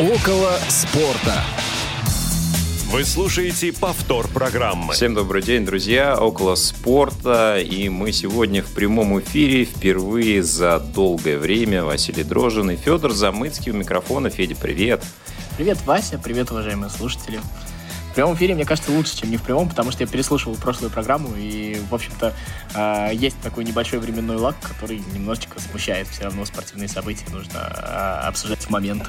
Около спорта. Вы слушаете повтор программы. Всем добрый день, друзья. Около спорта. И мы сегодня в прямом эфире впервые за долгое время. Василий Дрожин и Федор Замыцкий у микрофона. Федя, привет. Привет, Вася. Привет, уважаемые слушатели. В прямом эфире, мне кажется, лучше, чем не в прямом, потому что я переслушивал прошлую программу, и, в общем-то, э, есть такой небольшой временной лак, который немножечко смущает. Все равно спортивные события нужно э, обсуждать в момент.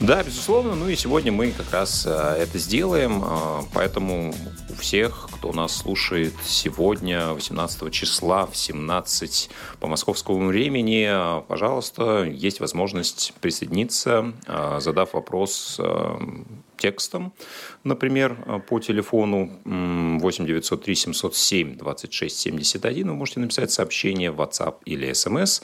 Да, безусловно. Ну и сегодня мы как раз э, это сделаем. Э, поэтому у всех, кто нас слушает сегодня, 18 числа в 17 по московскому времени, э, пожалуйста, есть возможность присоединиться, задав вопрос текстом, например, по телефону 8 903 707 26 71. Вы можете написать сообщение в WhatsApp или SMS,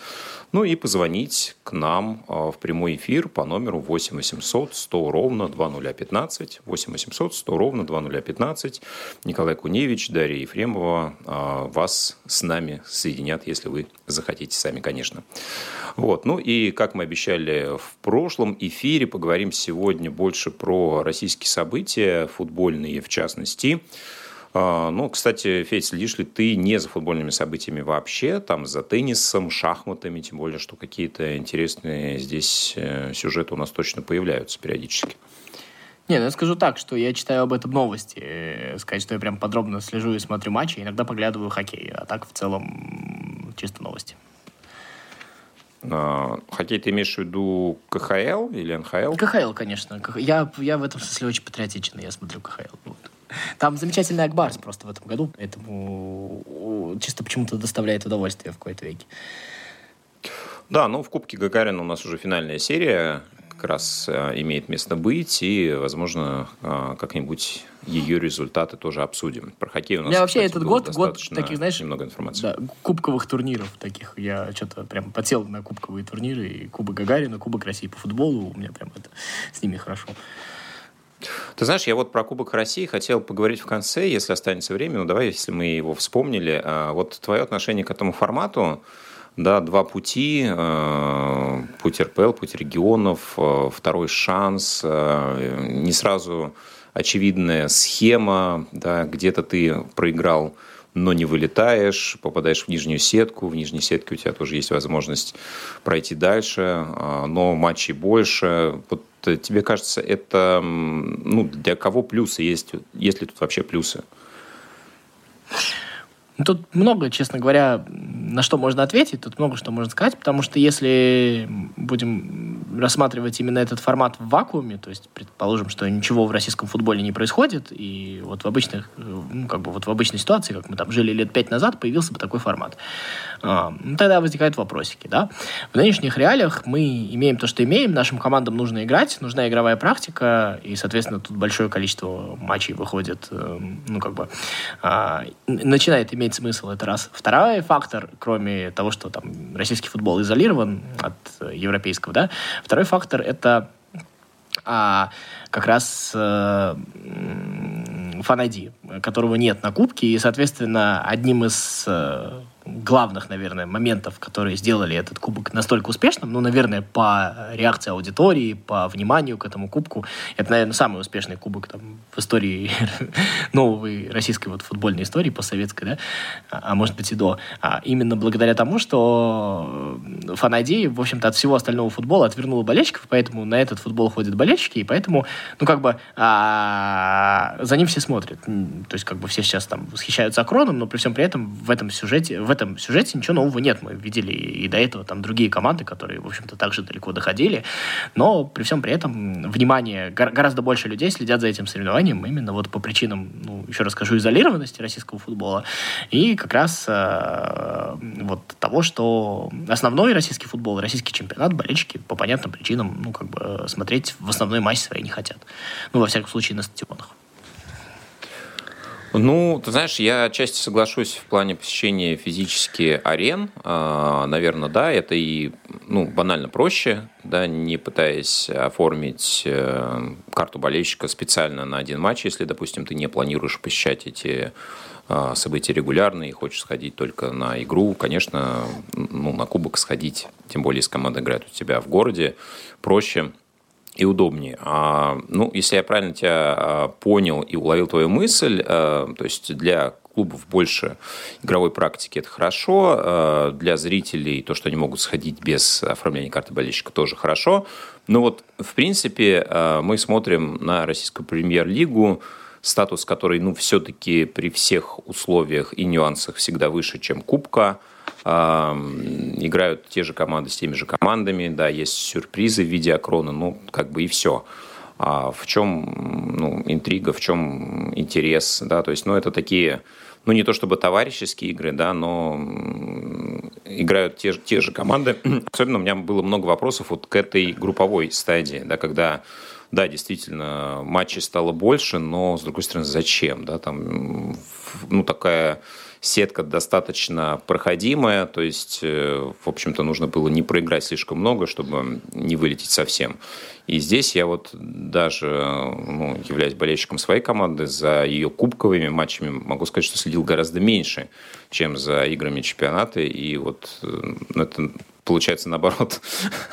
ну и позвонить к нам а, в прямой эфир по номеру 8 800 100 ровно 2015. 8 800 100 ровно 2015. Николай Куневич, Дарья Ефремова а, вас с нами соединят, если вы захотите сами, конечно. Вот. Ну и, как мы обещали в прошлом эфире, поговорим сегодня больше про российские события, футбольные в частности. А, ну, кстати, Федь, следишь ли ты не за футбольными событиями вообще, там за теннисом, шахматами, тем более, что какие-то интересные здесь э, сюжеты у нас точно появляются периодически? Не, ну я скажу так, что я читаю об этом новости. Э, сказать, что я прям подробно слежу и смотрю матчи, иногда поглядываю хоккей, а так в целом чисто новости. А, хоккей ты имеешь в виду КХЛ или НХЛ? КХЛ, конечно. Я, я в этом смысле очень патриотичен, я смотрю КХЛ. Вот. Там замечательный Акбарс просто в этом году, поэтому чисто почему-то доставляет удовольствие в какой-то веке. Да, ну в Кубке Гагарина у нас уже финальная серия как раз э, имеет место быть, и, возможно, э, как-нибудь ее результаты тоже обсудим. Про хоккей у нас, Я вообще кстати, этот год, год таких, знаешь, немного информации. Да, кубковых турниров таких. Я что-то прям подсел на кубковые турниры, и Кубок Гагарина, Кубок России по футболу, у меня прям это с ними хорошо. Ты знаешь, я вот про Кубок России хотел поговорить в конце, если останется время. Ну, давай, если мы его вспомнили. А, вот твое отношение к этому формату, да, два пути, э, путь РПЛ, путь регионов, э, второй шанс, э, не сразу очевидная схема, да, где-то ты проиграл но не вылетаешь, попадаешь в нижнюю сетку, в нижней сетке у тебя тоже есть возможность пройти дальше, но матчей больше. Вот тебе кажется, это ну, для кого плюсы есть? Есть ли тут вообще плюсы? Тут много, честно говоря, на что можно ответить, тут много что можно сказать, потому что если будем рассматривать именно этот формат в вакууме, то есть предположим, что ничего в российском футболе не происходит, и вот в обычных, ну, как бы вот в обычной ситуации, как мы там жили лет пять назад, появился бы такой формат. А, ну, тогда возникают вопросики, да. В нынешних реалиях мы имеем то, что имеем, нашим командам нужно играть, нужна игровая практика, и, соответственно, тут большое количество матчей выходит, э, ну, как бы, а, начинает иметь иметь смысл, это раз. Второй фактор, кроме того, что там российский футбол изолирован от европейского, да, второй фактор это а, как раз э, фан которого нет на Кубке, и, соответственно, одним из э, главных, наверное, моментов, которые сделали этот кубок настолько успешным, ну, наверное, по реакции аудитории, по вниманию к этому кубку, это, наверное, самый успешный кубок там, в истории новой российской вот футбольной истории, постсоветской, да, а, а может быть и до. А именно благодаря тому, что фанадеи, в общем-то, от всего остального футбола отвернула болельщиков, поэтому на этот футбол ходят болельщики, и поэтому, ну, как бы, а, за ним все смотрят. То есть, как бы, все сейчас там восхищаются Акроном, но при всем при этом в этом сюжете, в этом сюжете ничего нового нет. Мы видели и до этого там другие команды, которые, в общем-то, также далеко доходили. Но при всем при этом внимание, гораздо больше людей следят за этим соревнованием именно вот по причинам, ну, еще раз скажу, изолированности российского футбола и как раз э, вот того, что основной российский футбол, российский чемпионат болельщики по понятным причинам, ну, как бы смотреть в основной массе своей не хотят. Ну, во всяком случае, на стадионах. Ну, ты знаешь, я отчасти соглашусь в плане посещения физически арен. А, наверное, да, это и ну, банально проще. да, не пытаясь оформить э, карту болельщика специально на один матч, если, допустим, ты не планируешь посещать эти э, события регулярно и хочешь сходить только на игру, конечно, ну, на кубок сходить, тем более, если команда играет у тебя в городе, проще и удобнее. А, ну, если я правильно тебя а, понял и уловил твою мысль, а, то есть для клубов больше игровой практики, это хорошо. Э, для зрителей то, что они могут сходить без оформления карты болельщика, тоже хорошо. Но вот, в принципе, э, мы смотрим на российскую премьер-лигу, статус который, ну, все-таки при всех условиях и нюансах всегда выше, чем Кубка. Играют те же команды с теми же командами, да, есть сюрпризы в виде окрона, ну, как бы и все. А в чем ну, интрига, в чем интерес, да, то есть, ну, это такие ну, не то чтобы товарищеские игры, да, но играют те, те же команды. Особенно у меня было много вопросов вот к этой групповой стадии, да, когда да, действительно, матчей стало больше, но, с другой стороны, зачем? Да, там, ну, такая сетка достаточно проходимая, то есть, э, в общем-то, нужно было не проиграть слишком много, чтобы не вылететь совсем. И здесь я вот даже, ну, являясь болельщиком своей команды, за ее кубковыми матчами могу сказать, что следил гораздо меньше, чем за играми чемпионата. И вот э, это получается, наоборот,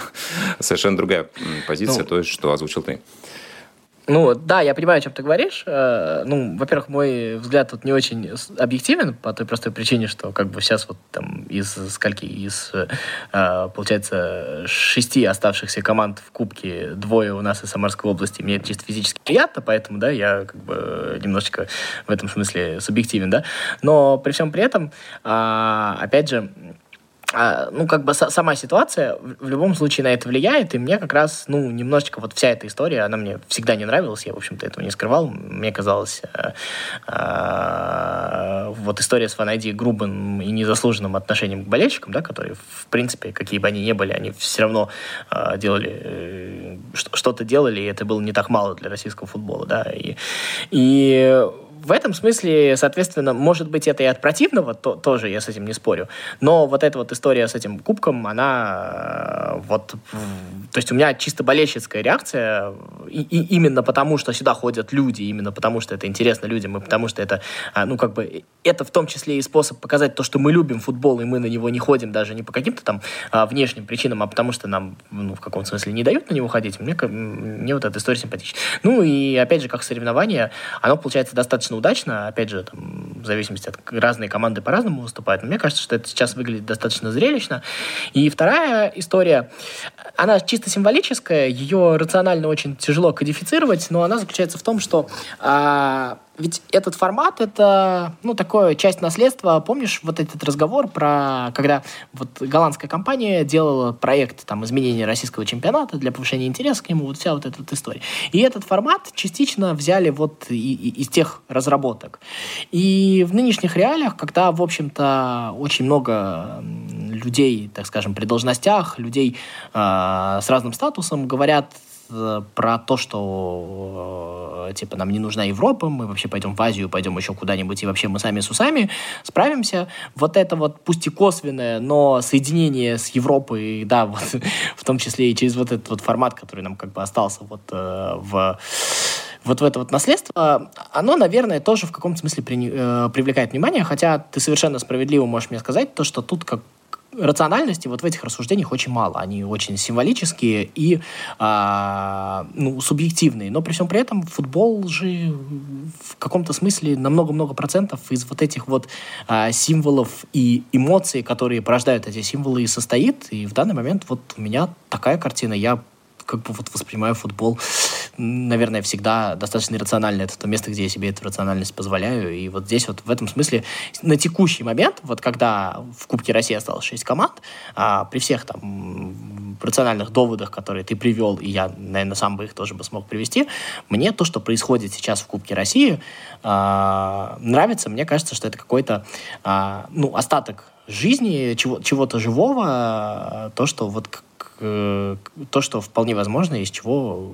совершенно другая позиция, ну, то есть, что озвучил ты. Ну, да, я понимаю, о чем ты говоришь. Э, ну, во-первых, мой взгляд тут не очень объективен по той простой причине, что как бы сейчас вот там из скольки, из, э, получается, шести оставшихся команд в Кубке двое у нас из Самарской области. Мне это чисто физически приятно, поэтому, да, я как бы немножечко в этом смысле субъективен, да. Но при всем при этом, а, опять же, ну, как бы сама ситуация в любом случае на это влияет, и мне как раз, ну, немножечко вот вся эта история, она мне всегда не нравилась, я, в общем-то, этого не скрывал. Мне казалось, э, э, вот история с Фанайди грубым и незаслуженным отношением к болельщикам, да, которые, в принципе, какие бы они ни были, они все равно э, делали, что-то делали, и это было не так мало для российского футбола, да, и, и в этом смысле, соответственно, может быть, это и от противного, то, тоже я с этим не спорю. Но вот эта вот история с этим кубком, она э, вот... То есть у меня чисто болельщицкая реакция, и, и именно потому, что сюда ходят люди, именно потому, что это интересно людям, и потому что это, а, ну, как бы, это в том числе и способ показать то, что мы любим футбол, и мы на него не ходим даже не по каким-то там внешним причинам, а потому что нам, ну, в каком-то смысле не дают на него ходить. Мне, мне вот эта история симпатична. Ну, и опять же, как соревнование, оно получается достаточно достаточно удачно. Опять же, там, в зависимости от разные команды по-разному выступают. Но мне кажется, что это сейчас выглядит достаточно зрелищно. И вторая история, она чисто символическая, ее рационально очень тяжело кодифицировать, но она заключается в том, что а, ведь этот формат — это, ну, такое часть наследства. Помнишь вот этот разговор про, когда вот голландская компания делала проект там изменения российского чемпионата для повышения интереса к нему, вот вся вот эта вот история. И этот формат частично взяли вот и, и, из тех разработок. И в нынешних реалиях, когда, в общем-то, очень много людей, так скажем, при должностях, людей э, с разным статусом говорят про то, что э, типа нам не нужна Европа, мы вообще пойдем в Азию, пойдем еще куда-нибудь, и вообще мы сами с усами справимся. Вот это вот, пусть и косвенное, но соединение с Европой, да, вот, в том числе и через вот этот вот формат, который нам как бы остался вот э, в вот в это вот наследство, оно, наверное, тоже в каком-то смысле при, э, привлекает внимание, хотя ты совершенно справедливо можешь мне сказать то, что тут как рациональности вот в этих рассуждениях очень мало. Они очень символические и а, ну, субъективные. Но при всем при этом футбол же в каком-то смысле на много-много процентов из вот этих вот а, символов и эмоций, которые порождают эти символы, и состоит. И в данный момент вот у меня такая картина. Я как бы вот воспринимаю футбол, наверное, всегда достаточно рационально. Это то место, где я себе эту рациональность позволяю. И вот здесь вот в этом смысле на текущий момент, вот когда в Кубке России осталось 6 команд, а, при всех там рациональных доводах, которые ты привел, и я, наверное, сам бы их тоже бы смог привести, мне то, что происходит сейчас в Кубке России, а, нравится. Мне кажется, что это какой-то а, ну, остаток жизни, чего, чего-то живого, то, что вот Э, то, что вполне возможно, из чего,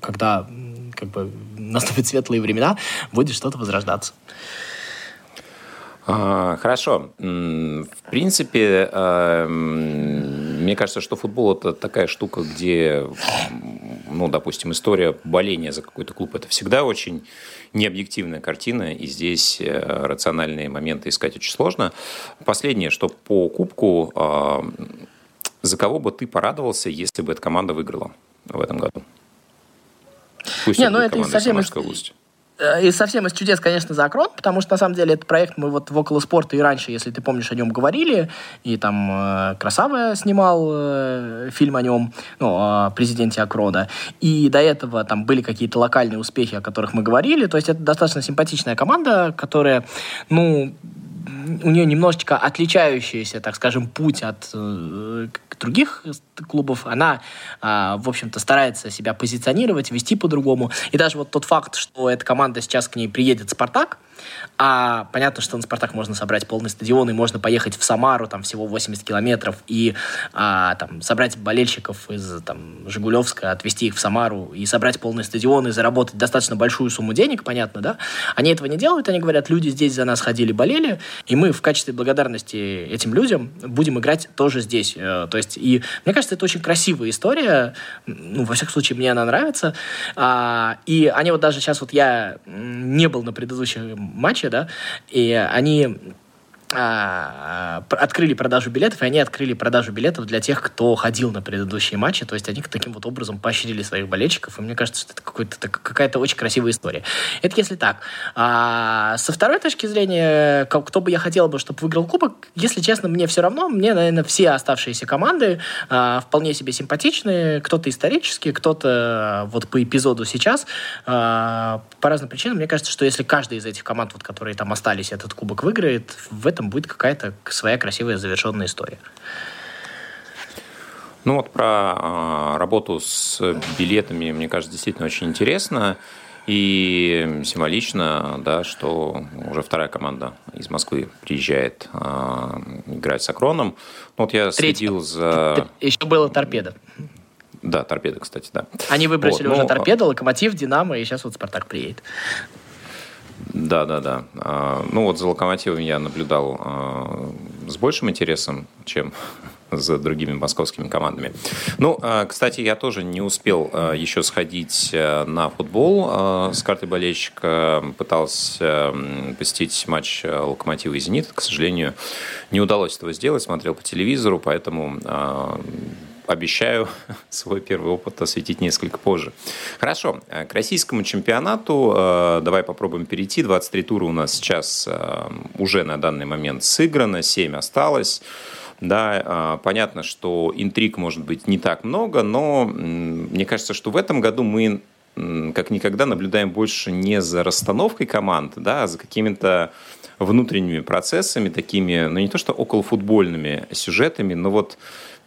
когда как бы наступят светлые времена, будет что-то возрождаться. А, хорошо. В принципе, Мне кажется, что футбол это такая штука, где, ну, допустим, история боления за какой-то клуб это всегда очень необъективная картина, и здесь э, рациональные моменты искать очень сложно. Последнее, что по кубку, а, за кого бы ты порадовался, если бы эта команда выиграла в этом году? Пусть Не, ну это не совсем... Из... Э, и совсем из чудес, конечно, за Акрон, потому что, на самом деле, этот проект мы вот в около спорта и раньше, если ты помнишь, о нем говорили, и там э, Красава снимал э, фильм о нем, ну, о президенте Акрона, и до этого там были какие-то локальные успехи, о которых мы говорили, то есть это достаточно симпатичная команда, которая, ну, у нее немножечко отличающийся, так скажем, путь от э, других клубов. Она, э, в общем-то, старается себя позиционировать, вести по-другому. И даже вот тот факт, что эта команда сейчас к ней приедет «Спартак», а понятно, что на «Спартак» можно собрать полный стадион, и можно поехать в Самару, там всего 80 километров, и а, там, собрать болельщиков из там, Жигулевска, отвезти их в Самару, и собрать полный стадион, и заработать достаточно большую сумму денег, понятно, да? Они этого не делают, они говорят, люди здесь за нас ходили, болели, и мы в качестве благодарности этим людям будем играть тоже здесь. Э, то есть, и мне кажется, это очень красивая история, ну, во всяком случае, мне она нравится, а, и они вот даже сейчас, вот я не был на предыдущем матче, да, и они открыли продажу билетов, и они открыли продажу билетов для тех, кто ходил на предыдущие матчи. То есть они таким вот образом поощрили своих болельщиков. И мне кажется, что это какая-то очень красивая история. Это если так. А со второй точки зрения, кто бы я хотел бы, чтобы выиграл кубок, если честно, мне все равно. Мне, наверное, все оставшиеся команды а, вполне себе симпатичны. Кто-то исторически, кто-то вот по эпизоду сейчас. А, по разным причинам. Мне кажется, что если каждая из этих команд, вот, которые там остались, этот кубок выиграет, в этом этом будет какая-то своя красивая завершенная история. Ну вот про э, работу с билетами, мне кажется, действительно очень интересно. И символично, да, что уже вторая команда из Москвы приезжает э, играть с Акроном. Ну, вот я Третья. следил за... Еще было торпеда. Да, торпеда, кстати, да. Они выбросили вот, уже но... торпеду, локомотив, Динамо, и сейчас вот Спартак приедет. Да, да, да. А, ну вот за локомотивом я наблюдал а, с большим интересом, чем за другими московскими командами. Ну, а, кстати, я тоже не успел еще сходить на футбол с картой болельщика. Пытался посетить матч Локомотива и Зенит. К сожалению, не удалось этого сделать. Смотрел по телевизору, поэтому обещаю свой первый опыт осветить несколько позже. Хорошо, э, к российскому чемпионату э, давай попробуем перейти. 23 тура у нас сейчас э, уже на данный момент сыграно, 7 осталось. Да, понятно, что интриг может быть не так много, но мне кажется, что в этом году мы как никогда наблюдаем больше не за расстановкой команд, да, а за какими-то внутренними процессами, такими, ну не то что околофутбольными сюжетами, но вот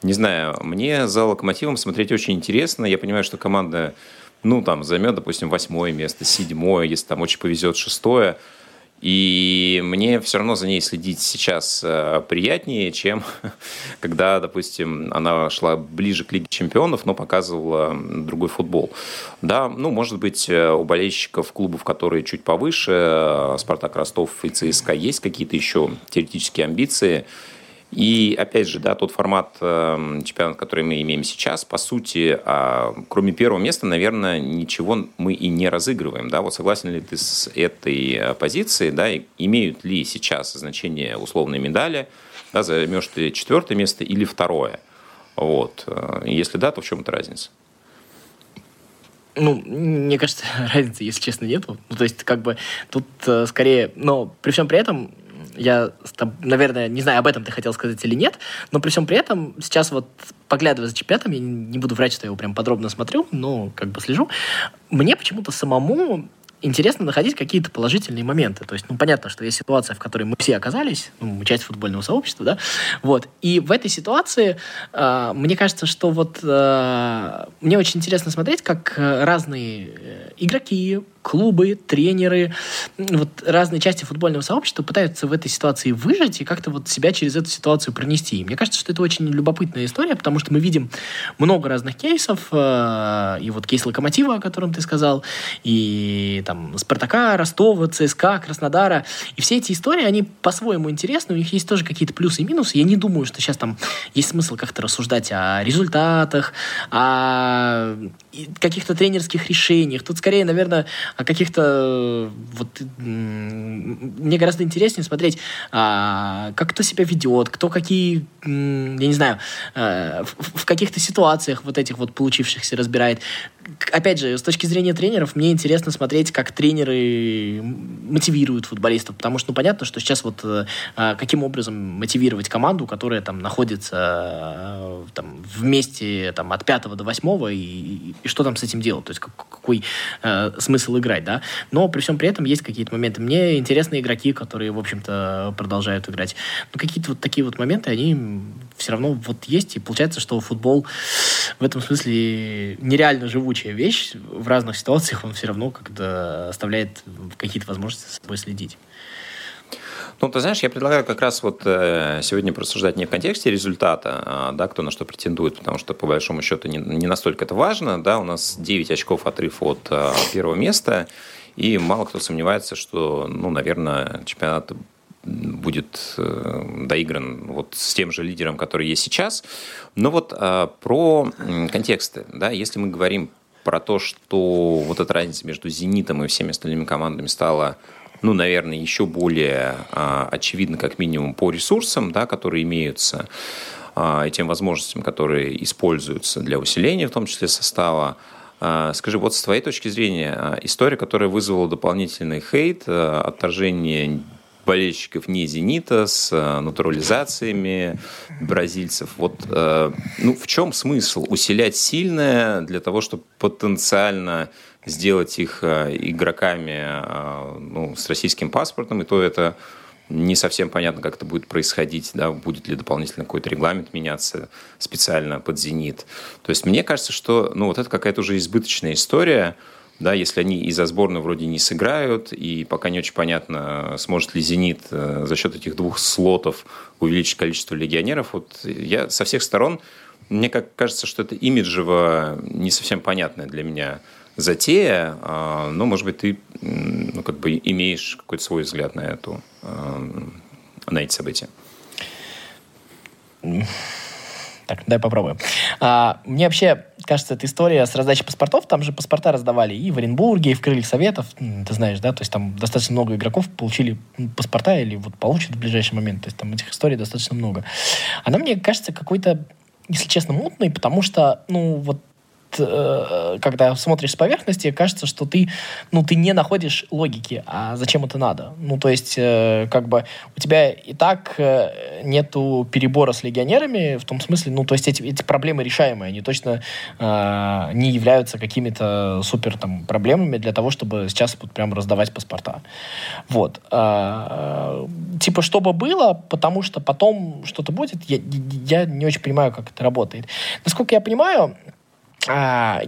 не знаю, мне за «Локомотивом» смотреть очень интересно. Я понимаю, что команда, ну, там, займет, допустим, восьмое место, седьмое, если там очень повезет, шестое. И мне все равно за ней следить сейчас э, приятнее, чем когда, допустим, она шла ближе к Лиге Чемпионов, но показывала другой футбол. Да, ну, может быть, э, у болельщиков клубов, которые чуть повыше, э, Спартак Ростов и ЦСКА, есть какие-то еще теоретические амбиции – и опять же, да, тот формат э, чемпионата, который мы имеем сейчас, по сути, э, кроме первого места, наверное, ничего мы и не разыгрываем. Да? Вот согласен ли ты с этой э, позицией? Да? И имеют ли сейчас значение условные медали? Да, займешь ты четвертое место или второе? Вот. Э, если да, то в чем эта разница? Ну, мне кажется, разницы, если честно, нету. Ну, то есть, как бы, тут э, скорее, но при всем при этом я, наверное, не знаю, об этом ты хотел сказать или нет, но при всем при этом сейчас вот поглядывая за чемпионатом, я не буду врать, что я его прям подробно смотрю, но как бы слежу, мне почему-то самому интересно находить какие-то положительные моменты. То есть, ну, понятно, что есть ситуация, в которой мы все оказались, ну, мы часть футбольного сообщества, да, вот. И в этой ситуации э, мне кажется, что вот э, мне очень интересно смотреть, как разные игроки, клубы, тренеры, вот разные части футбольного сообщества пытаются в этой ситуации выжить и как-то вот себя через эту ситуацию пронести. И мне кажется, что это очень любопытная история, потому что мы видим много разных кейсов, э, и вот кейс Локомотива, о котором ты сказал, и там Спартака, Ростова, ЦСКА, Краснодара, и все эти истории, они по-своему интересны, у них есть тоже какие-то плюсы и минусы. Я не думаю, что сейчас там есть смысл как-то рассуждать о результатах, о каких-то тренерских решениях. Тут скорее, наверное, о каких-то вот мне гораздо интереснее смотреть, а, как кто себя ведет, кто какие, я не знаю, а, в, каких-то ситуациях вот этих вот получившихся разбирает. Опять же, с точки зрения тренеров, мне интересно смотреть, как тренеры мотивируют футболистов, потому что, ну, понятно, что сейчас вот а, каким образом мотивировать команду, которая там находится а, там, вместе там, от пятого до восьмого, и, и, и что там с этим делать, то есть как, какой а, смысл играть, да. Но при всем при этом есть какие-то моменты. Мне интересны игроки, которые, в общем-то, продолжают играть. Но какие-то вот такие вот моменты, они все равно вот есть. И получается, что футбол в этом смысле нереально живучая вещь. В разных ситуациях он все равно как-то оставляет какие-то возможности за собой следить. Ну, ты знаешь, я предлагаю как раз вот э, сегодня просуждать не в контексте результата, а, да, кто на что претендует, потому что, по большому счету, не, не настолько это важно, да, у нас 9 очков отрыв от э, первого места, и мало кто сомневается, что, ну, наверное, чемпионат будет э, доигран вот с тем же лидером, который есть сейчас. Но вот про контексты, да, если мы говорим про то, что вот эта разница между «Зенитом» и всеми остальными командами стала ну, наверное, еще более а, очевидно, как минимум, по ресурсам, да, которые имеются, а, и тем возможностям, которые используются для усиления, в том числе состава. А, скажи, вот с твоей точки зрения, а, история, которая вызвала дополнительный хейт, а, отторжение болельщиков не «Зенита» с а, натурализациями бразильцев. Вот э, ну, в чем смысл усилять сильное для того, чтобы потенциально сделать их э, игроками э, ну, с российским паспортом, и то это не совсем понятно, как это будет происходить, да, будет ли дополнительно какой-то регламент меняться специально под «Зенит». То есть мне кажется, что ну, вот это какая-то уже избыточная история, да, если они из-за сборной вроде не сыграют, и пока не очень понятно, сможет ли «Зенит» э, за счет этих двух слотов увеличить количество легионеров, вот я со всех сторон, мне как кажется, что это имиджево не совсем понятное для меня затея, а, но, может быть, ты ну, как бы имеешь какой-то свой взгляд на эту, а, на эти события. Так, дай попробуем. А, мне вообще кажется, эта история с раздачей паспортов, там же паспорта раздавали и в Оренбурге, и в Крыльях Советов, ты знаешь, да, то есть там достаточно много игроков получили паспорта или вот получат в ближайший момент, то есть там этих историй достаточно много. Она мне кажется какой-то если честно, мутной, потому что, ну, вот Э, когда смотришь с поверхности, кажется, что ты, ну, ты не находишь логики, а зачем это надо? Ну, то есть, э, как бы у тебя и так э, нету перебора с легионерами, в том смысле, ну, то есть эти, эти проблемы решаемые, они точно э, не являются какими-то супер там проблемами для того, чтобы сейчас вот прям раздавать паспорта. Вот. Э, типа, чтобы было, потому что потом что-то будет, я, я не очень понимаю, как это работает. Насколько я понимаю, а,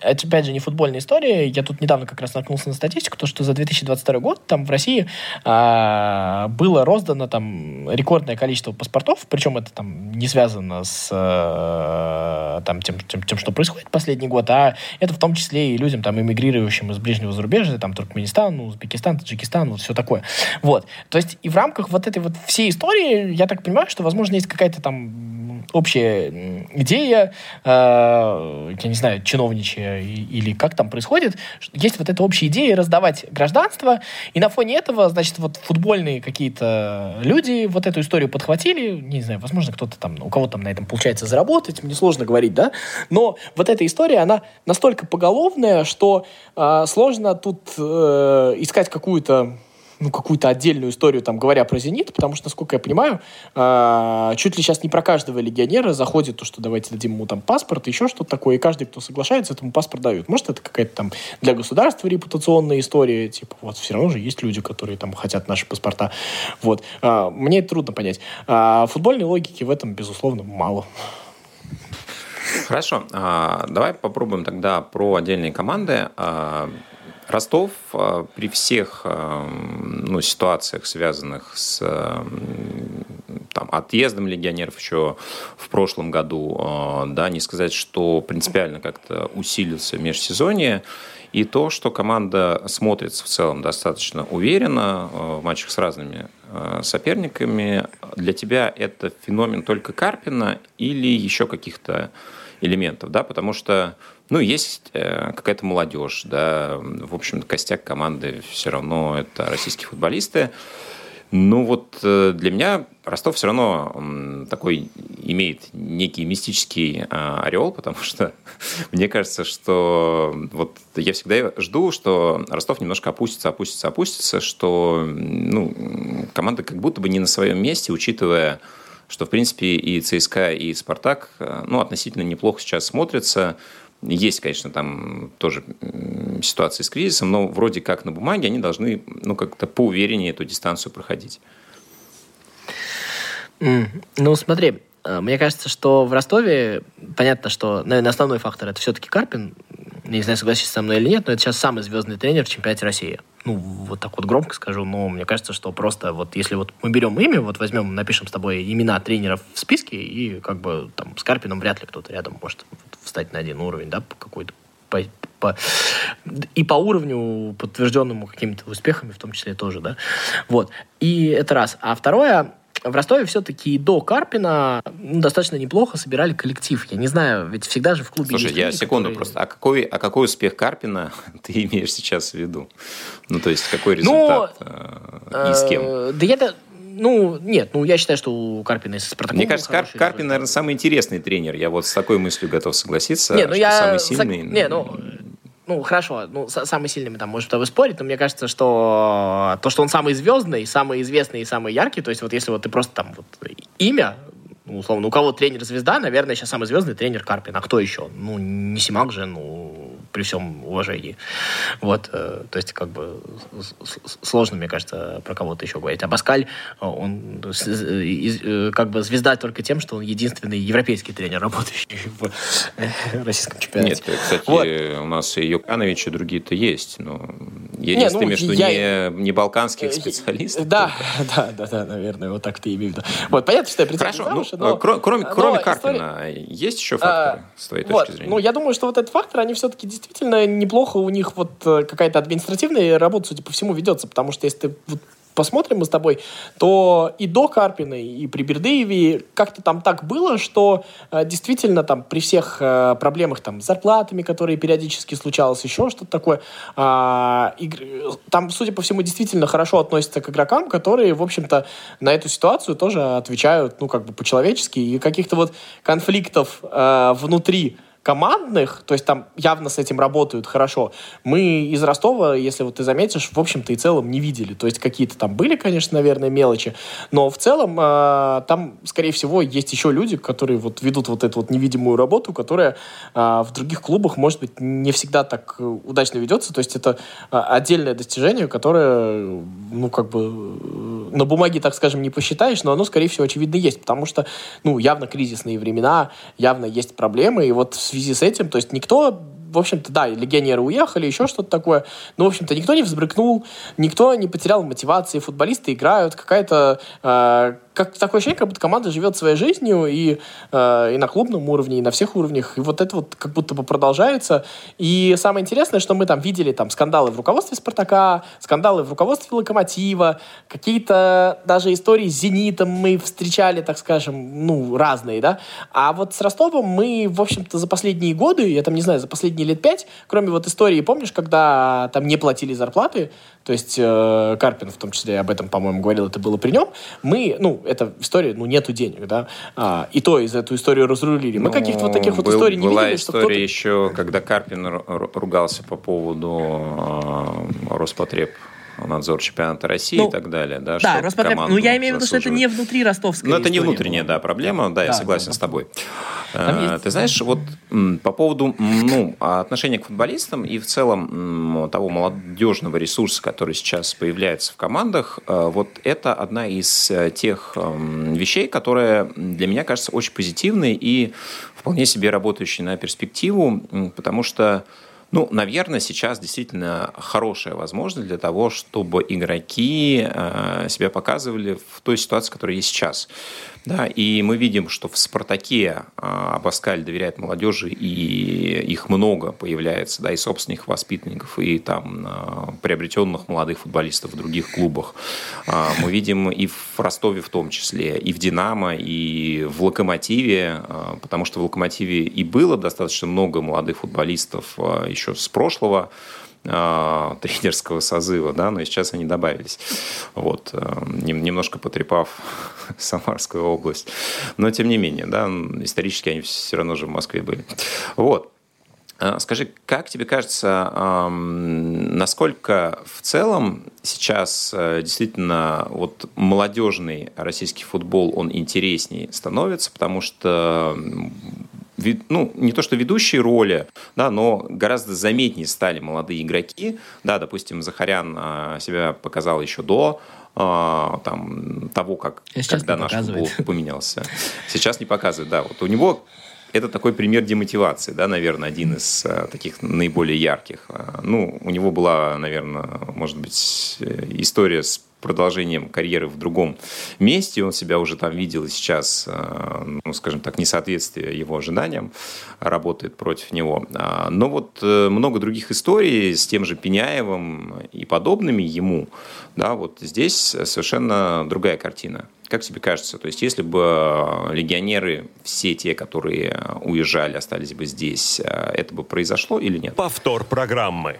это, опять же, не футбольная история. Я тут недавно как раз наткнулся на статистику, то, что за 2022 год там в России а, было роздано там рекордное количество паспортов, причем это там не связано с а, там, тем, тем, тем, что происходит последний год, а это в том числе и людям, там, эмигрирующим из ближнего зарубежья, там, Туркменистан, Узбекистан, Таджикистан, вот все такое. Вот. То есть и в рамках вот этой вот всей истории, я так понимаю, что, возможно, есть какая-то там общая идея, э, я не знаю, чиновничья или как там происходит, есть вот эта общая идея раздавать гражданство, и на фоне этого, значит, вот футбольные какие-то люди вот эту историю подхватили, не знаю, возможно, кто-то там, у кого там на этом получается заработать, мне сложно говорить, да, но вот эта история, она настолько поголовная, что э, сложно тут э, искать какую-то ну, какую-то отдельную историю, там, говоря про «Зенит», потому что, насколько я понимаю, э, чуть ли сейчас не про каждого легионера заходит то, что давайте дадим ему там паспорт, еще что-то такое, и каждый, кто соглашается, этому паспорт дают. Может, это какая-то там для государства репутационная история, типа, вот, все равно же есть люди, которые там хотят наши паспорта. Вот. Э, мне это трудно понять. А футбольной логики в этом, безусловно, мало. Хорошо. Давай попробуем тогда про отдельные команды. А, Ростов а, при всех а, ну, ситуациях, связанных с там, отъездом легионеров еще в прошлом году, а, да, не сказать, что принципиально как-то усилился межсезонье, и то, что команда смотрится в целом достаточно уверенно в матчах с разными соперниками, для тебя это феномен только Карпина или еще каких-то элементов, да, потому что ну, есть э, какая-то молодежь, да, в общем, костяк команды все равно это российские футболисты. Ну вот э, для меня Ростов все равно такой имеет некий мистический а, ореол, потому что мне кажется, что вот я всегда жду, что Ростов немножко опустится, опустится, опустится, что ну, команда как будто бы не на своем месте, учитывая что, в принципе, и ЦСКА, и Спартак э, ну, относительно неплохо сейчас смотрятся. Есть, конечно, там тоже ситуации с кризисом, но вроде как на бумаге они должны ну, как-то поувереннее эту дистанцию проходить. Ну, смотри, э, мне кажется, что в Ростове понятно, что, наверное, основной фактор это все-таки Карпин. Не знаю, согласишься со мной или нет, но это сейчас самый звездный тренер в чемпионате России ну, вот так вот громко скажу, но мне кажется, что просто вот если вот мы берем имя, вот возьмем, напишем с тобой имена тренеров в списке, и как бы там с Карпином вряд ли кто-то рядом может встать на один уровень, да, какой-то по, по, и по уровню, подтвержденному какими-то успехами, в том числе тоже, да. Вот. И это раз. А второе, в Ростове все-таки до Карпина ну, достаточно неплохо собирали коллектив. Я не знаю, ведь всегда же в клубе Слушай, я люди, секунду которые... просто. А какой, а какой успех Карпина ты имеешь сейчас в виду? Ну, то есть, какой результат ну, и с кем? Да я ну, нет, ну, я считаю, что у Карпина с Спартаком... Мне кажется, Карпин, результат. наверное, самый интересный тренер. Я вот с такой мыслью готов согласиться, не, ну, я... самый сильный... Не, ну, ну, хорошо, ну, самый сильный мы там можем с тобой спорить, но мне кажется, что то, что он самый звездный, самый известный и самый яркий, то есть вот если вот ты просто там вот имя, ну, условно, у кого тренер звезда, наверное, сейчас самый звездный тренер Карпин. А кто еще? Ну, не Симак же, ну, при всем уважении. Вот, э, то есть, как бы, сложно, мне кажется, про кого-то еще говорить. А Баскаль, э, он э, как бы звезда только тем, что он единственный европейский тренер, работающий в российском чемпионате. Нет, кстати, вот. у нас и Юканович, и другие-то есть, но я не, ну, что я... не, не балканских специалистов. Да, да, да, да, наверное, вот так ты имею в виду. Вот, понятно, что я Хорошо, ну, но... кроме, кроме Карпина, история... есть еще факторы, а, с твоей вот, точки зрения? Ну, я думаю, что вот этот фактор, они все-таки действительно неплохо у них вот э, какая-то административная работа, судя по всему, ведется, потому что если ты вот посмотрим мы с тобой, то и до Карпина, и при Бердыеве как-то там так было, что э, действительно там при всех э, проблемах там с зарплатами, которые периодически случалось, еще что-то такое, э, игр... там, судя по всему, действительно хорошо относятся к игрокам, которые, в общем-то, на эту ситуацию тоже отвечают, ну, как бы по-человечески, и каких-то вот конфликтов э, внутри командных, то есть там явно с этим работают хорошо, мы из Ростова, если вот ты заметишь, в общем-то и целом не видели. То есть какие-то там были, конечно, наверное, мелочи, но в целом э, там, скорее всего, есть еще люди, которые вот ведут вот эту вот невидимую работу, которая э, в других клубах, может быть, не всегда так удачно ведется. То есть это э, отдельное достижение, которое, ну, как бы э, на бумаге, так скажем, не посчитаешь, но оно, скорее всего, очевидно есть, потому что, ну, явно кризисные времена, явно есть проблемы, и вот связи с этим, то есть никто в общем-то, да, легионеры уехали, еще что-то такое. Но, в общем-то, никто не взбрыкнул, никто не потерял мотивации, футболисты играют, какая-то э, как такое ощущение, как будто команда живет своей жизнью и, э, и на клубном уровне, и на всех уровнях. И вот это вот как будто бы продолжается. И самое интересное, что мы там видели там скандалы в руководстве «Спартака», скандалы в руководстве «Локомотива», какие-то даже истории с «Зенитом» мы встречали, так скажем, ну, разные, да. А вот с Ростовом мы, в общем-то, за последние годы, я там не знаю, за последние лет пять, кроме вот истории, помнишь, когда там не платили зарплаты, то есть э, Карпин в том числе об этом, по-моему, говорил, это было при нем, мы, ну, эта история, ну, нету денег, да, а, и то из эту историю разрулили. Мы ну, каких-то вот таких вот был, историй не была видели, история что еще, когда Карпин ругался по поводу э, Роспотреб надзор чемпионата России ну, и так далее. Да, да Роспотреб, ну я имею в виду, что это не внутри ростовской Ну это не внутренняя, да, проблема, да, да я согласен да, с тобой. А, ты знаешь, вот по поводу ну, отношения к футболистам и в целом того молодежного ресурса, который сейчас появляется в командах, э, вот это одна из э, тех вещей, которая для меня кажется очень позитивной и вполне себе работающий на перспективу, потому что ну, наверное, сейчас действительно хорошая возможность для того, чтобы игроки э, себя показывали в той ситуации, которая есть сейчас. Да, и мы видим, что в «Спартаке» а, Абаскаль доверяет молодежи, и их много появляется, да, и собственных воспитанников, и там а, приобретенных молодых футболистов в других клубах. А, мы видим и в Ростове в том числе, и в «Динамо», и в «Локомотиве», потому что в «Локомотиве» и было достаточно много молодых футболистов еще с прошлого тренерского созыва, да, но сейчас они добавились. Вот, э, немножко потрепав Самарскую область. Но, тем не менее, да, исторически они все равно же в Москве были. Вот. А, скажи, как тебе кажется, насколько в целом сейчас э, действительно вот молодежный российский футбол, он интереснее становится, потому что ну, не то что ведущие роли, да, но гораздо заметнее стали молодые игроки. Да, допустим, Захарян а, себя показал еще до а, там, того, как, когда наш футбол поменялся. Сейчас не показывает, да. Вот у него это такой пример демотивации, да, наверное, один из а, таких наиболее ярких. Ну, у него была, наверное, может быть, э, история с продолжением карьеры в другом месте. Он себя уже там видел и сейчас, э, ну, скажем так, несоответствие его ожиданиям работает против него. А, но вот э, много других историй с тем же Пеняевым и подобными ему, да, вот здесь совершенно другая картина. Как тебе кажется, то есть если бы легионеры, все те, которые уезжали, остались бы здесь, э, это бы произошло или нет? Повтор программы.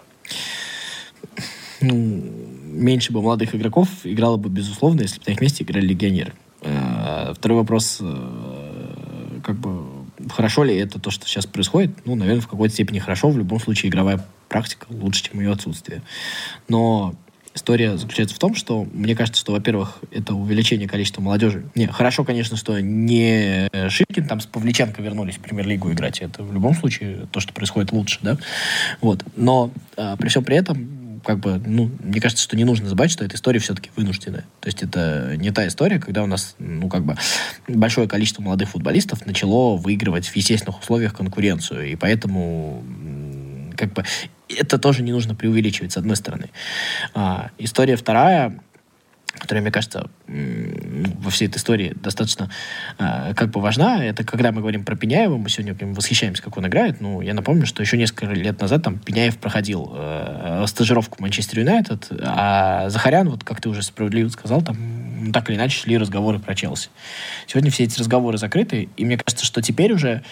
Ну, меньше бы молодых игроков играло бы, безусловно, если бы на их месте играли легионеры. Э, второй вопрос, э, как бы, хорошо ли это то, что сейчас происходит? Ну, наверное, в какой-то степени хорошо. В любом случае, игровая практика лучше, чем ее отсутствие. Но история заключается в том, что мне кажется, что, во-первых, это увеличение количества молодежи. Не, хорошо, конечно, что не Шипкин там с Павличенко вернулись в премьер-лигу играть. Это в любом случае то, что происходит лучше, да? Вот. Но а, при всем при этом как бы, ну, мне кажется, что не нужно забывать, что эта история все-таки вынужденная. То есть это не та история, когда у нас, ну, как бы, большое количество молодых футболистов начало выигрывать в естественных условиях конкуренцию. И поэтому, как бы, это тоже не нужно преувеличивать, с одной стороны. А, история вторая, которая, мне кажется, во всей этой истории достаточно э, как бы важна. Это когда мы говорим про Пеняева, мы сегодня прям восхищаемся, как он играет. Ну, я напомню, что еще несколько лет назад там Пеняев проходил э, стажировку в Манчестер Юнайтед, а Захарян, вот как ты уже справедливо сказал, там так или иначе шли разговоры про Челси. Сегодня все эти разговоры закрыты, и мне кажется, что теперь уже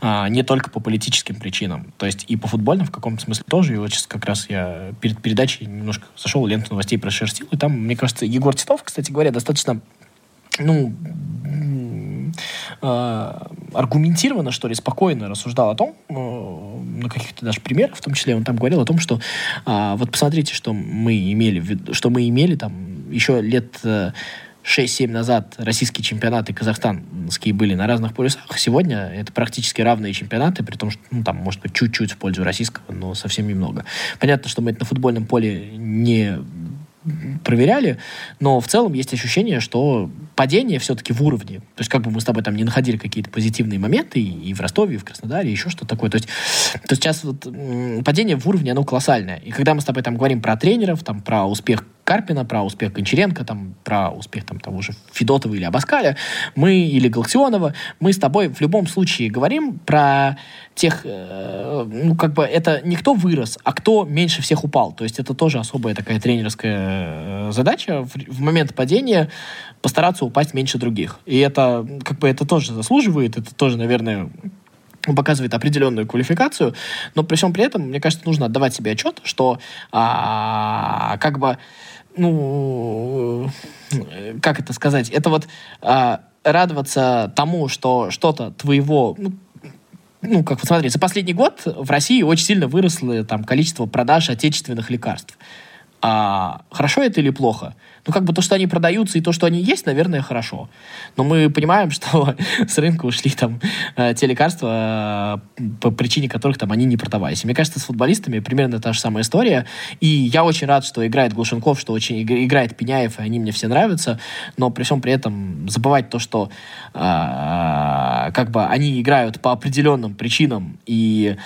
э, не только по политическим причинам, то есть и по футбольным в каком-то смысле тоже. И вот сейчас как раз я перед передачей немножко сошел ленту новостей прошерстил, и там, мне кажется, Егор Титов, кстати говоря, достаточно ну, э, аргументированно, что ли, спокойно рассуждал о том, э, на каких-то даже примерах, в том числе он там говорил о том, что э, вот посмотрите, что мы имели, что мы имели там еще лет э, 6-7 назад российские чемпионаты казахстанские были на разных полюсах. Сегодня это практически равные чемпионаты, при том, что, ну, там, может быть, чуть-чуть в пользу российского, но совсем немного. Понятно, что мы это на футбольном поле не проверяли, но в целом есть ощущение, что падение все-таки в уровне. То есть как бы мы с тобой там не находили какие-то позитивные моменты и, в Ростове, и в Краснодаре, и еще что-то такое. То есть, то сейчас вот падение в уровне, оно колоссальное. И когда мы с тобой там говорим про тренеров, там про успех Карпина, про успех Гончаренко, там, про успех там, того же Федотова или Абаскаля, мы, или Галксионова, мы с тобой в любом случае говорим про тех, э, ну, как бы, это не кто вырос, а кто меньше всех упал. То есть это тоже особая такая тренерская э, задача в, в момент падения постараться упасть меньше других. И это, как бы, это тоже заслуживает, это тоже, наверное, показывает определенную квалификацию, но при всем при этом, мне кажется, нужно отдавать себе отчет, что а, как бы ну, как это сказать, это вот а, радоваться тому, что что-то твоего, ну, ну, как вы смотрите, за последний год в России очень сильно выросло там количество продаж отечественных лекарств. А хорошо это или плохо? Ну, как бы то, что они продаются и то, что они есть, наверное, хорошо. Но мы понимаем, что с рынка ушли там э, те лекарства, э, по причине которых там они не продавались. И мне кажется, с футболистами примерно та же самая история. И я очень рад, что играет Глушенков, что очень играет Пеняев, и они мне все нравятся. Но при всем при этом забывать то, что э, как бы они играют по определенным причинам и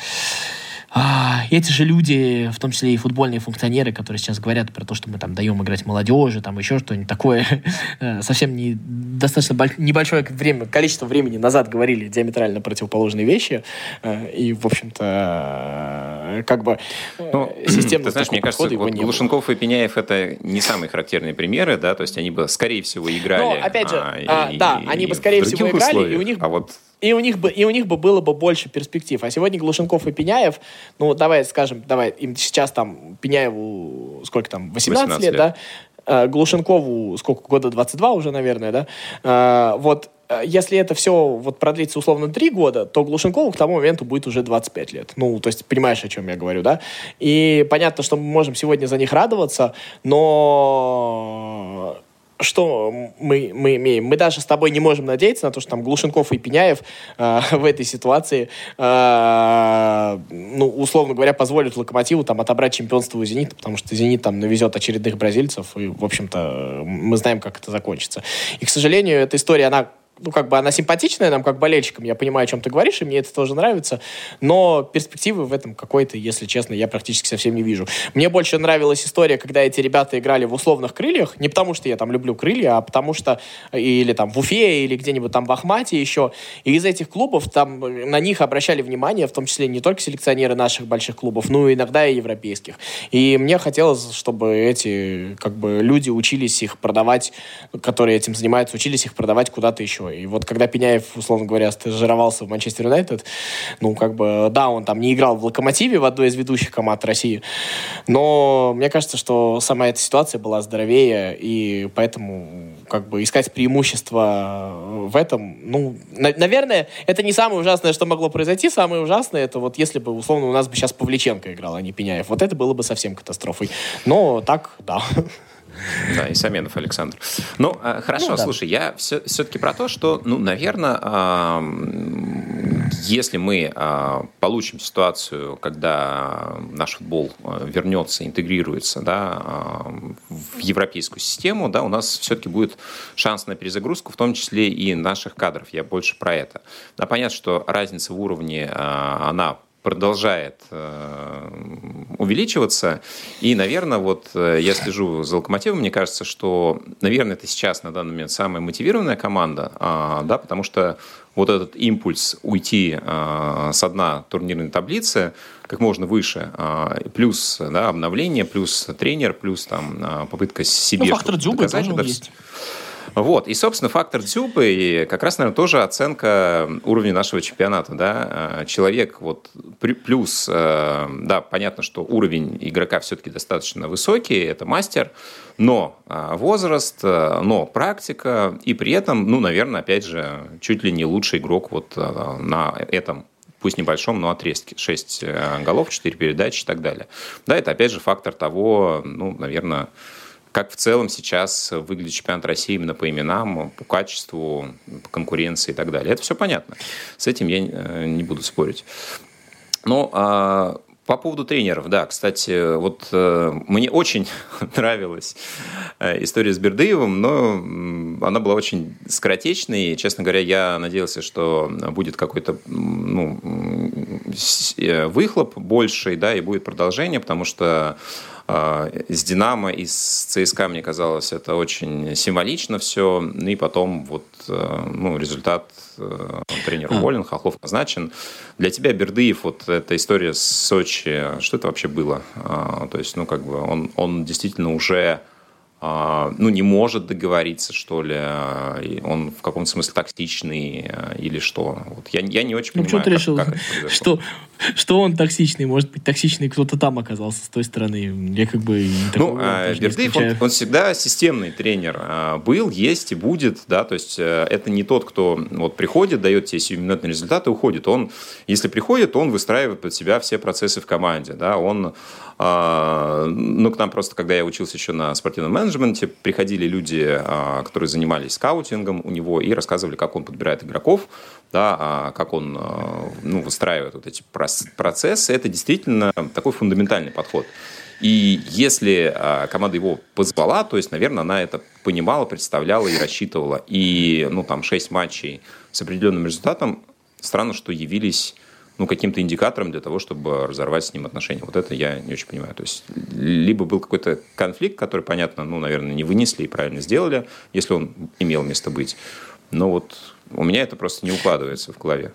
эти же люди, в том числе и футбольные функционеры, которые сейчас говорят про то, что мы там даем играть молодежи, там еще что-нибудь такое, э, совсем не достаточно небольшое время, количество времени назад говорили диаметрально противоположные вещи, э, и, в общем-то, э, как бы ну, системно ты знаешь, мне кажется, вот Глушенков и Пеняев это не самые характерные примеры, да, то есть они бы, скорее всего, играли. Но, опять же, а, а, и, да, они бы, скорее всего, играли, условиях, и у них... А вот и у них бы, и у них бы было бы больше перспектив. А сегодня Глушенков и Пеняев, ну, давай скажем, давай, им сейчас там Пеняеву, сколько там, 18, 18 лет, лет, да? А, Глушенкову сколько, года 22 уже, наверное, да? А, вот э, если это все вот продлится условно 3 года, то Глушенкову к тому моменту будет уже 25 лет. Ну, то есть понимаешь, о чем я говорю, да? И понятно, что мы можем сегодня за них радоваться, но что мы, мы имеем? Мы даже с тобой не можем надеяться на то, что там Глушенков и Пеняев э, в этой ситуации, э, ну, условно говоря, позволят Локомотиву там отобрать чемпионство у Зенита, потому что Зенит там навезет очередных бразильцев, и, в общем-то, мы знаем, как это закончится. И, к сожалению, эта история, она ну, как бы она симпатичная нам, как болельщикам, я понимаю, о чем ты говоришь, и мне это тоже нравится, но перспективы в этом какой-то, если честно, я практически совсем не вижу. Мне больше нравилась история, когда эти ребята играли в условных крыльях, не потому что я там люблю крылья, а потому что или там в Уфе, или где-нибудь там в Ахмате еще, и из этих клубов там на них обращали внимание, в том числе не только селекционеры наших больших клубов, но иногда и европейских. И мне хотелось, чтобы эти как бы люди учились их продавать, которые этим занимаются, учились их продавать куда-то еще еще. И вот когда Пеняев, условно говоря, стажировался в Манчестер Юнайтед, ну, как бы, да, он там не играл в «Локомотиве», в одной из ведущих команд России, но мне кажется, что сама эта ситуация была здоровее, и поэтому как бы искать преимущество в этом, ну, на- наверное, это не самое ужасное, что могло произойти. Самое ужасное, это вот если бы, условно, у нас бы сейчас Павличенко играл, а не Пеняев. Вот это было бы совсем катастрофой. Но так, да. Да, и Саменов Александр. Ну, а, хорошо, ну, да. слушай, я все, все-таки про то, что, ну, наверное, если мы а, получим ситуацию, когда наш футбол а, вернется, интегрируется да, в европейскую систему, да, у нас все-таки будет шанс на перезагрузку, в том числе и наших кадров. Я больше про это. Да, понятно, что разница в уровне, она продолжает э, увеличиваться. И, наверное, вот э, я слежу за Локомотивом, мне кажется, что, наверное, это сейчас на данный момент самая мотивированная команда, э, да, потому что вот этот импульс уйти э, с дна турнирной таблицы как можно выше, э, плюс да, обновление, плюс тренер, плюс там попытка себе ну, фактор Дзюбы тоже есть. Вот. И, собственно, фактор Дзюбы и как раз, наверное, тоже оценка уровня нашего чемпионата. Да? А, человек вот плюс, э, да, понятно, что уровень игрока все-таки достаточно высокий, это мастер, но а, возраст, э, но практика, и при этом, ну, наверное, опять же, чуть ли не лучший игрок вот э, на этом пусть небольшом, но отрезке. 6 голов, 4 передачи и так далее. Да, это опять же фактор того, ну, наверное, как в целом сейчас выглядит чемпионат России именно по именам, по качеству, по конкуренции и так далее. Это все понятно. С этим я э, не буду спорить. Но а, по поводу тренеров, да, кстати, вот э, мне очень нравилась э, история с Бердыевым, но она была очень скоротечной. И, честно говоря, я надеялся, что будет какой-то ну, э, выхлоп больший, да, и будет продолжение, потому что с «Динамо» и с ЦСКА, мне казалось, это очень символично все. И потом вот э, ну, результат э, тренер уволен, Хохлов назначен. Для тебя, Бердыев, вот эта история с Сочи, что это вообще было? А, то есть, ну, как бы он, он действительно уже а, ну, не может договориться, что ли, а, он в каком-то смысле токсичный а, или что. Вот я, я не очень ну, понимаю, что ты как, решил, как это что, что он токсичный, может быть, токсичный кто-то там оказался с той стороны. Я как бы Ну, Бердыев, он, он всегда системный тренер был, есть и будет, да, то есть э, это не тот, кто вот приходит, дает тебе сиюминутные результаты, уходит. Он, если приходит, он выстраивает под себя все процессы в команде, да, он а, ну, к нам просто, когда я учился еще на спортивном менеджменте, приходили люди, а, которые занимались скаутингом у него и рассказывали, как он подбирает игроков, да, а, как он ну, выстраивает вот эти процессы. Это действительно такой фундаментальный подход. И если команда его позвала, то есть, наверное, она это понимала, представляла и рассчитывала. И, ну, там, шесть матчей с определенным результатом, странно, что явились ну, каким-то индикатором для того, чтобы разорвать с ним отношения. Вот это я не очень понимаю. То есть, либо был какой-то конфликт, который, понятно, ну, наверное, не вынесли и правильно сделали, если он имел место быть. Но вот у меня это просто не укладывается в голове.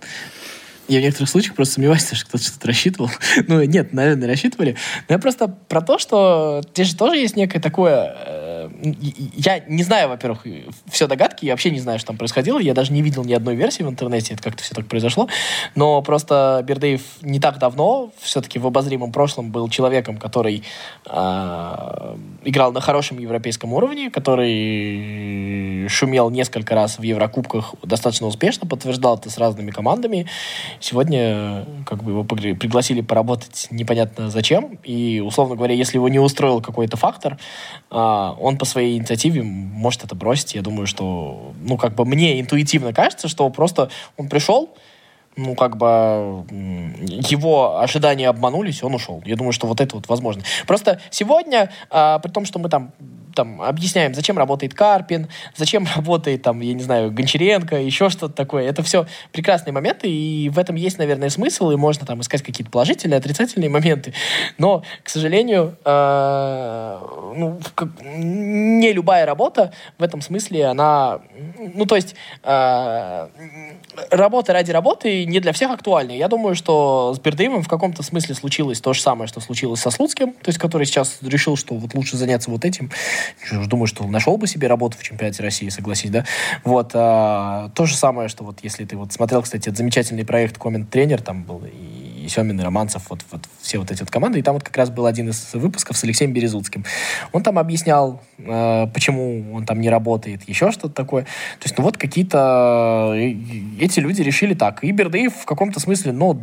Я в некоторых случаях просто сомневаюсь, что кто-то что-то рассчитывал. ну, нет, наверное, рассчитывали. Но я просто про то, что здесь же тоже есть некое такое... Э, я не знаю, во-первых, все догадки, я вообще не знаю, что там происходило. Я даже не видел ни одной версии в интернете, это как-то все так произошло. Но просто Бердеев не так давно, все-таки в обозримом прошлом, был человеком, который э, играл на хорошем европейском уровне, который шумел несколько раз в Еврокубках достаточно успешно, подтверждал это с разными командами. Сегодня как бы его пригласили поработать непонятно зачем. И, условно говоря, если его не устроил какой-то фактор, а, он по своей инициативе может это бросить. Я думаю, что, ну, как бы мне интуитивно кажется, что просто он пришел, ну, как бы его ожидания обманулись, он ушел. Я думаю, что вот это вот возможно. Просто сегодня, а, при том, что мы там там объясняем, зачем работает Карпин, зачем работает там, я не знаю, Гончаренко, еще что-то такое. Это все прекрасные моменты, и в этом есть, наверное, смысл, и можно там искать какие-то положительные, отрицательные моменты. Но, к сожалению, э, ну, не любая работа в этом смысле, она, ну, то есть, э, работа ради работы не для всех актуальна. Я думаю, что с Бердыевым в каком-то смысле случилось то же самое, что случилось со Слуцким, то есть, который сейчас решил, что вот лучше заняться вот этим, Думаю, что нашел бы себе работу в чемпионате России, согласись, да? Вот. А, то же самое, что вот если ты вот смотрел, кстати, этот замечательный проект «Коммент-тренер», там был и Семин, Романцев, вот, вот все вот эти вот команды, и там вот как раз был один из выпусков с Алексеем Березуцким. Он там объяснял, э, почему он там не работает, еще что-то такое. То есть, ну вот какие-то э, эти люди решили так. И Бердыев в каком-то смысле, ну,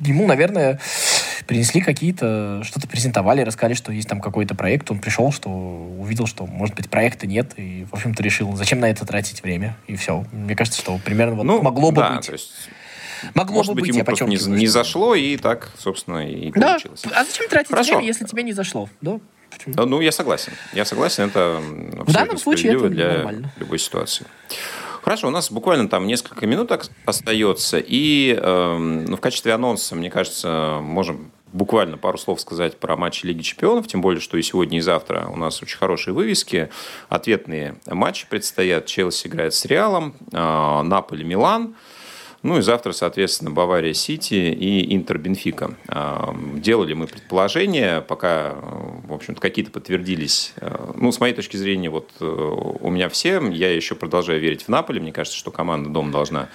ему, наверное, принесли какие-то, что-то презентовали, рассказали, что есть там какой-то проект. Он пришел, что увидел, что, может быть, проекта нет, и, в общем-то, решил, зачем на это тратить время, и все. Мне кажется, что примерно вот ну, могло бы да, быть. То есть... Могло Может бы быть, ему просто не, не зашло, и так, собственно, и да. получилось. А зачем тратить Хорошо. время, если тебе не зашло? Да? Почему? Ну, я согласен. Я согласен, это в данном случае это для нормально. любой ситуации. Хорошо, у нас буквально там несколько минут остается, и э, ну, в качестве анонса, мне кажется, можем буквально пару слов сказать про матчи Лиги Чемпионов, тем более, что и сегодня, и завтра у нас очень хорошие вывески. Ответные матчи предстоят. Челси играет с Реалом, э, Наполи, Милан – ну и завтра, соответственно, Бавария Сити и Интер Бенфика. А, делали мы предположения, пока, в общем-то, какие-то подтвердились. А, ну, с моей точки зрения, вот э, у меня все. Я еще продолжаю верить в Наполе. Мне кажется, что команда дома должна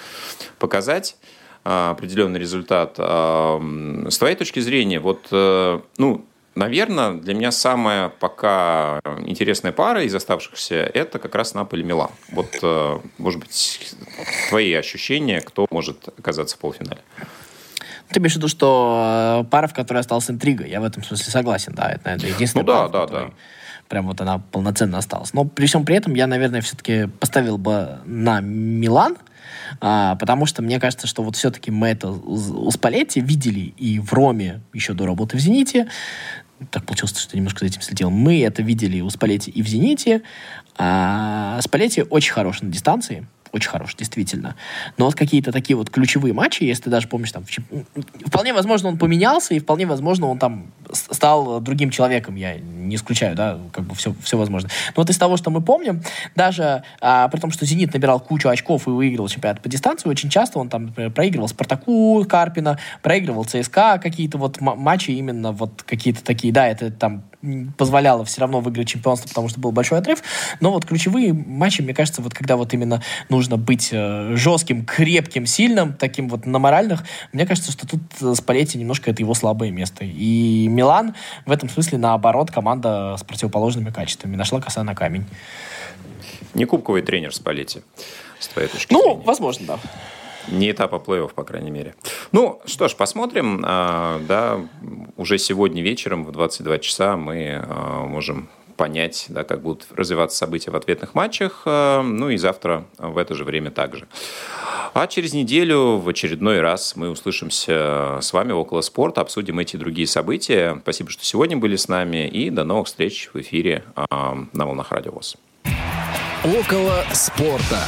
показать а, определенный результат. С твоей точки зрения, вот, э, ну, Наверное, для меня самая пока интересная пара из оставшихся – это как раз Наполе-Милан. Вот, э, может быть, твои ощущения, кто может оказаться в полуфинале? Ты имеешь в виду, что э, пара, в которой осталась интрига, я в этом смысле согласен, да, это, наверное, единственная ну, да, пара, да, да. прям вот она полноценно осталась. Но при всем при этом я, наверное, все-таки поставил бы на Милан, а, потому что мне кажется, что вот все-таки мы это у Спалетти видели и в Роме еще до работы в «Зените», так получилось, что немножко за этим следил. Мы это видели у Спалетти и в «Зените». А Спалетти очень хорош на дистанции очень хорош, действительно. Но вот какие-то такие вот ключевые матчи, если ты даже помнишь, там, вполне возможно, он поменялся, и вполне возможно, он там стал другим человеком, я не исключаю, да, как бы все, все возможно. Но вот из того, что мы помним, даже а, при том, что «Зенит» набирал кучу очков и выиграл чемпионат по дистанции, очень часто он там, например, проигрывал «Спартаку» Карпина, проигрывал ЦСКА, какие-то вот матчи именно вот какие-то такие, да, это там позволяло все равно выиграть чемпионство, потому что был большой отрыв. Но вот ключевые матчи, мне кажется, вот когда вот именно нужно быть э, жестким, крепким, сильным, таким вот на моральных, мне кажется, что тут э, Спалетти немножко это его слабое место. И Милан в этом смысле, наоборот, команда с противоположными качествами. Нашла коса на камень. Не кубковый тренер Спалетти, с твоей точки ну, зрения. Ну, возможно, да. Не этапа плей-офф, по крайней мере. Ну, что ж, посмотрим. А, да, уже сегодня вечером в 22 часа мы а, можем понять, да, как будут развиваться события в ответных матчах. А, ну и завтра в это же время также. А через неделю в очередной раз мы услышимся с вами около спорта, обсудим эти другие события. Спасибо, что сегодня были с нами, и до новых встреч в эфире на волнах Радио ВОЗ. Около спорта.